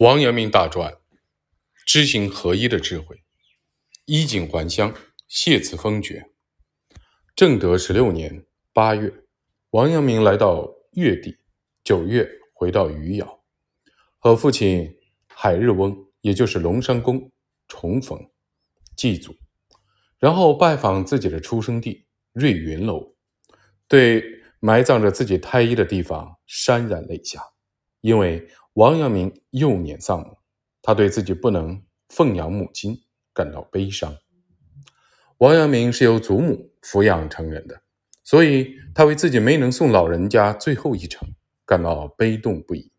王阳明大传，知行合一的智慧。衣锦还乡，谢辞封爵。正德十六年八月，王阳明来到越地，九月回到余姚，和父亲海日翁，也就是龙山公重逢祭祖，然后拜访自己的出生地瑞云楼，对埋葬着自己胎衣的地方潸然泪下，因为。王阳明幼年丧母，他对自己不能奉养母亲感到悲伤。王阳明是由祖母抚养成人的，所以他为自己没能送老人家最后一程感到悲痛不已。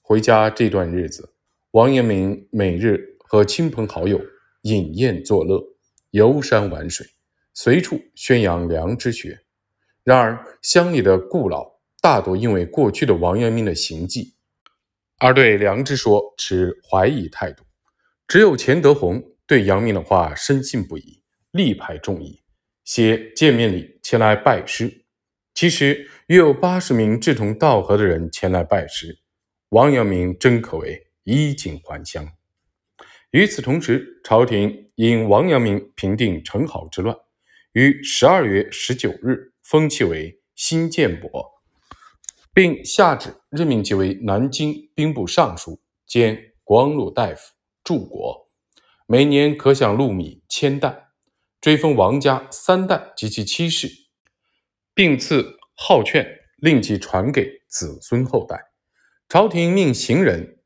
回家这段日子，王阳明每日和亲朋好友饮宴作乐，游山玩水，随处宣扬良知学。然而，乡里的故老大多因为过去的王阳明的行迹。而对良知说持怀疑态度，只有钱德洪对杨明的话深信不疑，力排众议，写见面礼前来拜师。其实约有八十名志同道合的人前来拜师，王阳明真可谓衣锦还乡。与此同时，朝廷因王阳明平定陈好之乱，于十二月十九日封其为新建伯。并下旨任命其为南京兵部尚书兼光禄大夫，柱国，每年可享禄米千担，追封王家三代及其妻室，并赐号券，令其传给子孙后代。朝廷命行人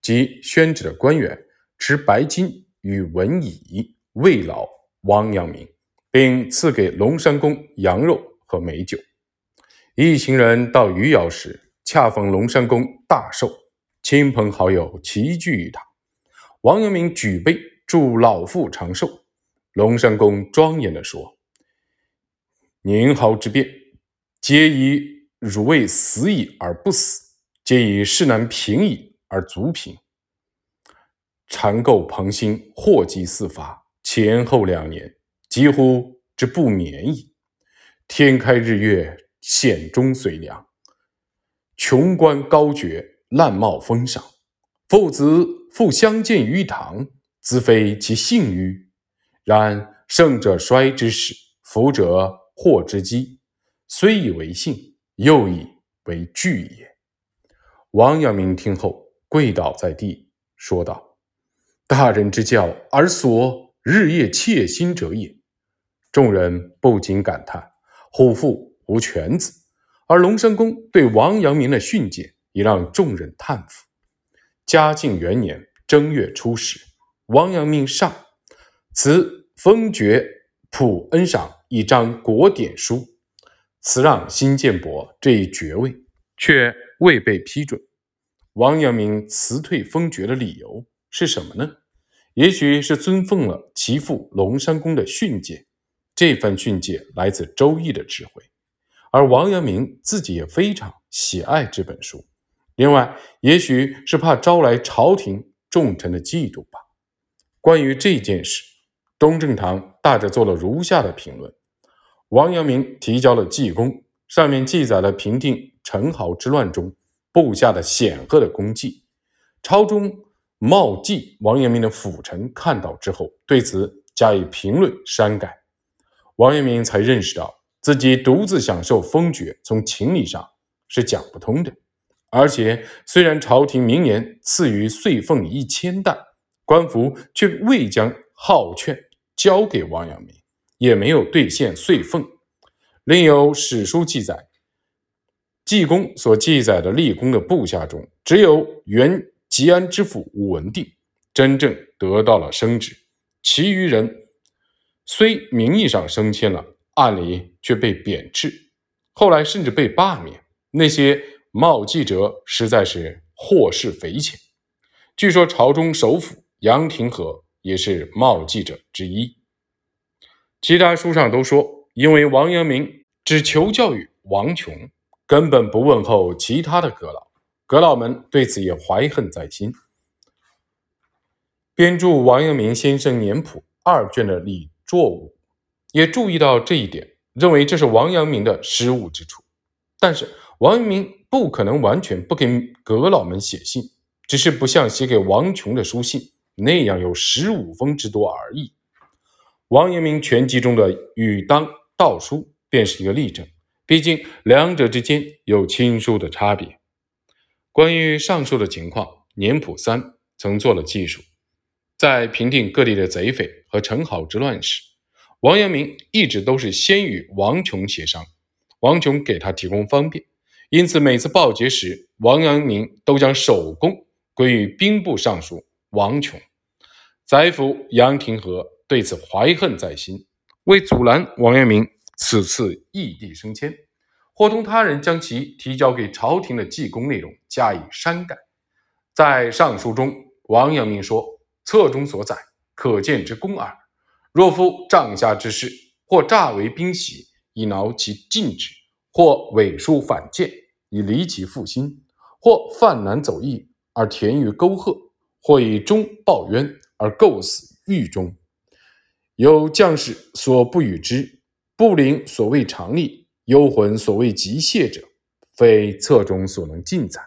及宣旨的官员持白金与文仪慰劳王阳明，并赐给龙山公羊肉和美酒。一行人到余姚时，恰逢龙山公大寿，亲朋好友齐聚一堂。王阳明举杯祝老父长寿。龙山公庄严地说：“年号之变，皆以汝为死矣而不死，皆以世难平矣而足平。缠垢蓬心，祸及四发，前后两年，几乎之不免矣。天开日月。”险中随良，穷官高爵，滥冒封赏。父子复相见于堂，自非其幸于？然胜者衰之始，福者祸之基。虽以为幸，又以为惧也。王阳明听后，跪倒在地，说道：“大人之教，而所日夜切心者也。”众人不禁感叹：“虎父。”无犬子，而龙山公对王阳明的训诫也让众人叹服。嘉靖元年正月初十，王阳明上辞封爵普恩赏一张国典书，辞让新建伯这一爵位，却未被批准。王阳明辞退封爵的理由是什么呢？也许是尊奉了其父龙山公的训诫。这份训诫来自《周易》的智慧。而王阳明自己也非常喜爱这本书，另外，也许是怕招来朝廷重臣的嫉妒吧。关于这件事，东正堂大致做了如下的评论：王阳明提交了济公，上面记载了平定陈豪之乱中部下的显赫的功绩。朝中冒记王阳明的辅臣看到之后，对此加以评论删改，王阳明才认识到。自己独自享受封爵，从情理上是讲不通的。而且，虽然朝廷明年赐予岁俸一千担，官府却未将号券交给王阳明，也没有兑现岁俸。另有史书记载，济公所记载的立功的部下中，只有原吉安知府武文定真正得到了升职，其余人虽名义上升迁了。按理却被贬斥，后来甚至被罢免。那些冒记者实在是祸事匪浅。据说朝中首辅杨廷和也是冒记者之一。其他书上都说，因为王阳明只求教于王琼，根本不问候其他的阁老，阁老们对此也怀恨在心。编著《王阳明先生年谱》二卷的李作武。也注意到这一点，认为这是王阳明的失误之处。但是王阳明不可能完全不给阁老们写信，只是不像写给王琼的书信那样有十五封之多而已。王阳明全集中的《与当道书》便是一个例证，毕竟两者之间有亲疏的差别。关于上述的情况，年普三曾做了记述。在平定各地的贼匪和陈好之乱时，王阳明一直都是先与王琼协商，王琼给他提供方便，因此每次报捷时，王阳明都将首功归于兵部尚书王琼。宰辅杨廷和对此怀恨在心，为阻拦王阳明此次异地升迁，伙同他人将其提交给朝廷的记功内容加以删改。在上书中，王阳明说：“册中所载，可见之功耳。若夫帐下之事，或诈为兵袭以挠其禁止，或伪书反间以离其负心，或犯难走义而填于沟壑，或以忠报冤。”而构死狱中，有将士所不与之，不领所谓常例，幽魂所谓极谢者，非册中所能尽载。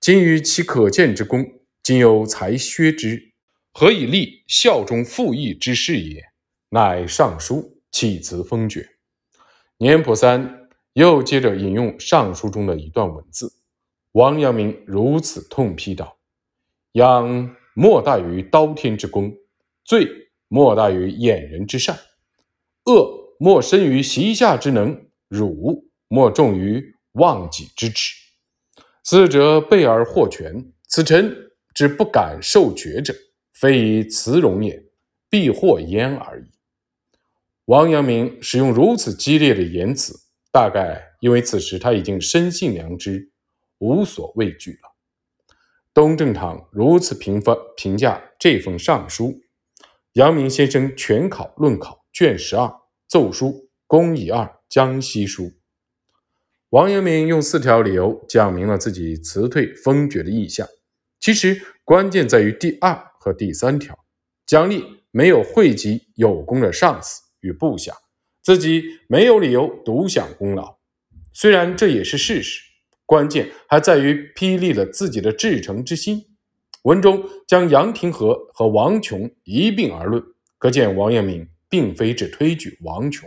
今于其可见之功，今有才削之，何以立效忠复义之事也？乃上书弃辞封爵。年普三又接着引用上书中的一段文字，王阳明如此痛批道：“仰。”莫大于刀天之功，罪莫大于掩人之善，恶莫深于习下之能，辱莫重于忘己之耻。四者备而获全，此臣之不敢受爵者，非以慈容也，必获焉而已。王阳明使用如此激烈的言辞，大概因为此时他已经深信良知，无所畏惧了。东正堂如此评分评价这封上书：阳明先生全考论考卷十二奏书公以二江西书。王阳明用四条理由讲明了自己辞退封爵的意向。其实关键在于第二和第三条，奖励没有惠及有功的上司与部下，自己没有理由独享功劳。虽然这也是事实。关键还在于霹雳了自己的至诚之心。文中将杨廷和和王琼一并而论，可见王阳明并非只推举王琼，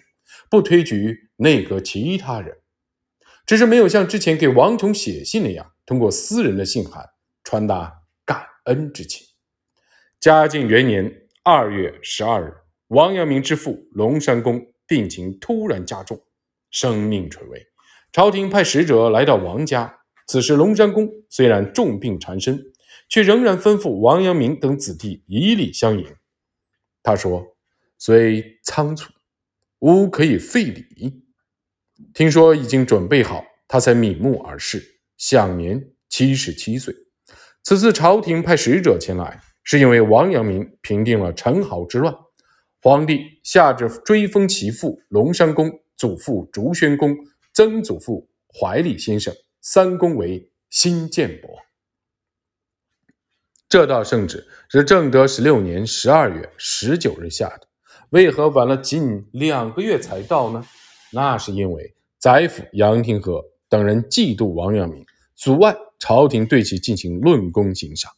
不推举内阁其他人，只是没有像之前给王琼写信那样，通过私人的信函传达感恩之情。嘉靖元年二月十二日，王阳明之父龙山公病情突然加重，生命垂危。朝廷派使者来到王家，此时龙山公虽然重病缠身，却仍然吩咐王阳明等子弟以礼相迎。他说：“虽仓促，吾可以废礼。”听说已经准备好，他才瞑目而逝，享年七十七岁。此次朝廷派使者前来，是因为王阳明平定了陈好之乱，皇帝下旨追封其父龙山公、祖父竹轩公。曾祖父怀礼先生三公为新建伯。这道圣旨是正德十六年十二月十九日下的，为何晚了近两个月才到呢？那是因为宰辅杨廷和等人嫉妒王阳明，阻碍朝廷对其进行论功行赏。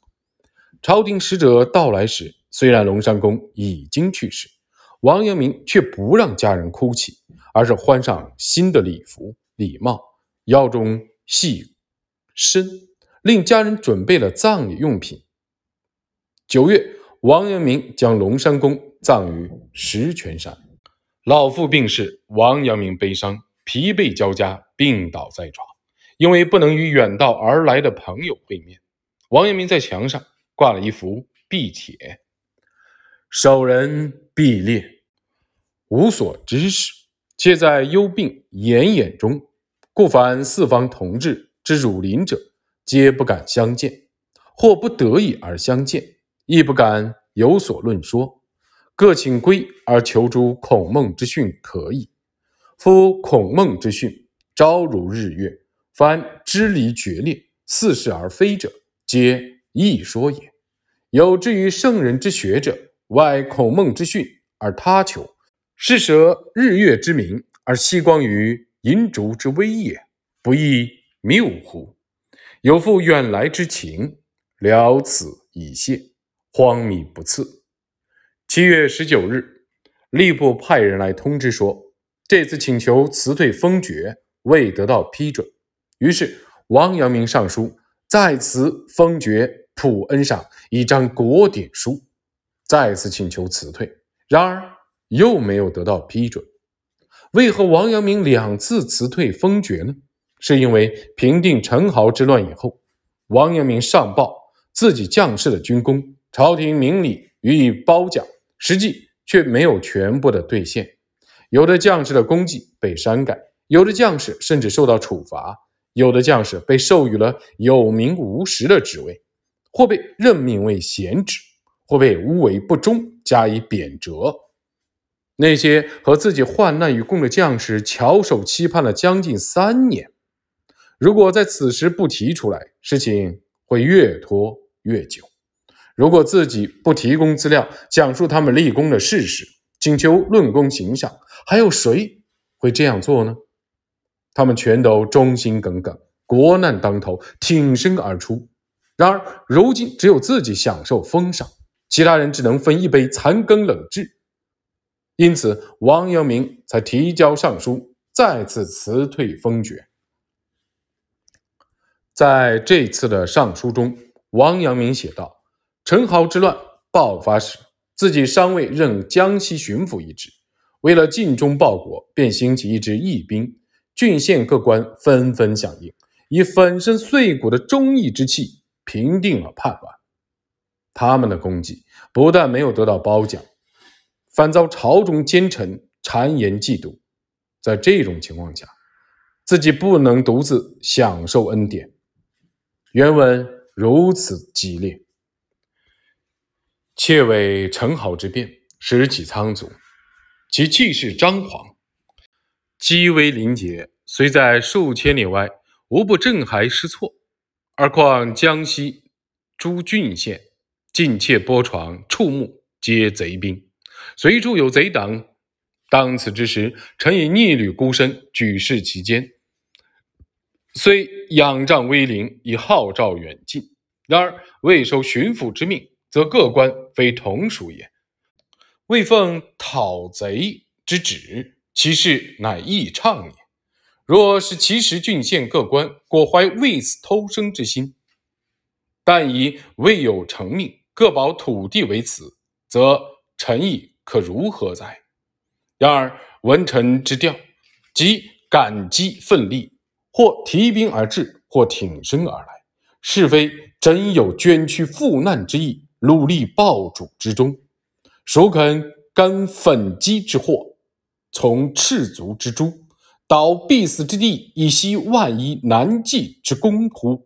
朝廷使者到来时，虽然龙山公已经去世，王阳明却不让家人哭泣。而是换上新的礼服、礼帽，腰中系身，令家人准备了葬礼用品。九月，王阳明将龙山公葬于石泉山。老父病逝，王阳明悲伤、疲惫交加，病倒在床。因为不能与远道而来的朋友会面，王阳明在墙上挂了一幅壁帖：“守人必列，无所知事。”且在忧病奄奄中，故凡四方同志之儒林者，皆不敢相见，或不得已而相见，亦不敢有所论说，各请归而求诸孔孟之训可矣。夫孔孟之训，朝如日月，凡支离决裂、似是而非者，皆亦说也。有之于圣人之学者，外孔孟之训而他求。是舍日月之明而息光于银烛之微也，不亦谬乎？有负远来之情，了此以谢，荒靡不次。七月十九日，吏部派人来通知说，这次请求辞退封爵未得到批准，于是王阳明上书再辞封爵普恩上一张国典书，再次请求辞退。然而又没有得到批准。为何王阳明两次辞退封爵呢？是因为平定陈豪之乱以后，王阳明上报自己将士的军功，朝廷明里予以褒奖，实际却没有全部的兑现。有的将士的功绩被删改，有的将士甚至受到处罚，有的将士被授予了有名无实的职位，或被任命为贤职，或被诬为不忠加以贬谪。那些和自己患难与共的将士，翘首期盼了将近三年。如果在此时不提出来，事情会越拖越久。如果自己不提供资料，讲述他们立功的事实，请求论功行赏，还有谁会这样做呢？他们全都忠心耿耿，国难当头，挺身而出。然而如今，只有自己享受封赏，其他人只能分一杯残羹冷炙。因此，王阳明才提交上书，再次辞退封爵。在这次的上书中，王阳明写道：“陈豪之乱爆发时，自己尚未任江西巡抚一职，为了尽忠报国，便兴起一支义兵，郡县各官纷纷响应，以粉身碎骨的忠义之气平定了叛乱。他们的功绩不但没有得到褒奖，反遭朝中奸臣谗言嫉妒。在这种情况下，自己不能独自享受恩典。”原文如此激烈，窃为陈好之变，时起仓卒，其气势张狂，机微临节，虽在数千里外，无不震撼失措。而况江西诸郡县，近切波床，触目皆贼兵，随处有贼党。当此之时，臣以逆旅孤身，举事其间。虽仰仗威灵，以号召远近，然而未受巡抚之命，则各官非同属也。未奉讨贼之旨，其事乃易畅也。若是其实郡县各官果怀为此偷生之心，但以未有成命，各保土地为此，则臣意可如何哉？然而文臣之调，即感激奋力。或提兵而至，或挺身而来，是非真有捐躯赴难之意，努力报主之忠？孰肯甘粉鸡之祸，从赤足之诛，倒必死之地，以息万一难继之功乎？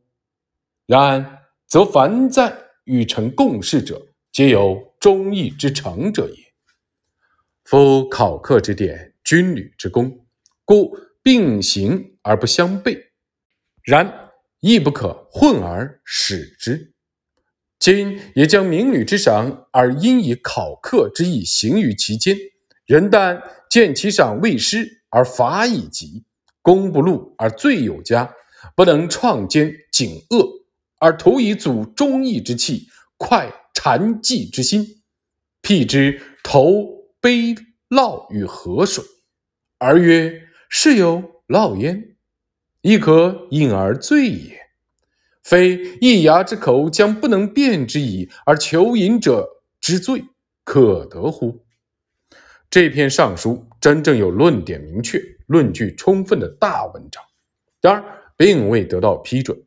然则凡在与臣共事者，皆有忠义之诚者也。夫考克之典，军旅之功，故。并行而不相悖，然亦不可混而使之。今也将明吕之赏，而因以考克之意行于其间。人但见其赏未失，而罚以极；功不禄而罪有加，不能创奸警恶，而徒以阻忠义之气，快谗计之心，辟之投杯涝于河水，而曰。是有烙焉，亦可饮而醉也。非一牙之口将不能辩之矣，而求饮者之罪，可得乎？这篇上书真正有论点明确、论据充分的大文章，然而并未得到批准。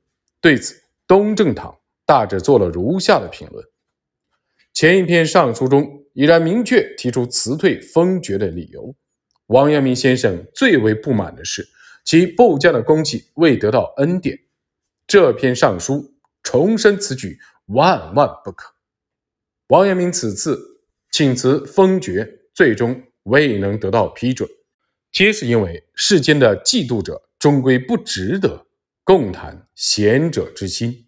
对此，东正堂大致做了如下的评论：前一篇上书中已然明确提出辞退封爵的理由。王阳明先生最为不满的是，其部将的功绩未得到恩典。这篇上书重申此举万万不可。王阳明此次请辞封爵，最终未能得到批准，皆是因为世间的嫉妒者终归不值得共谈贤者之心。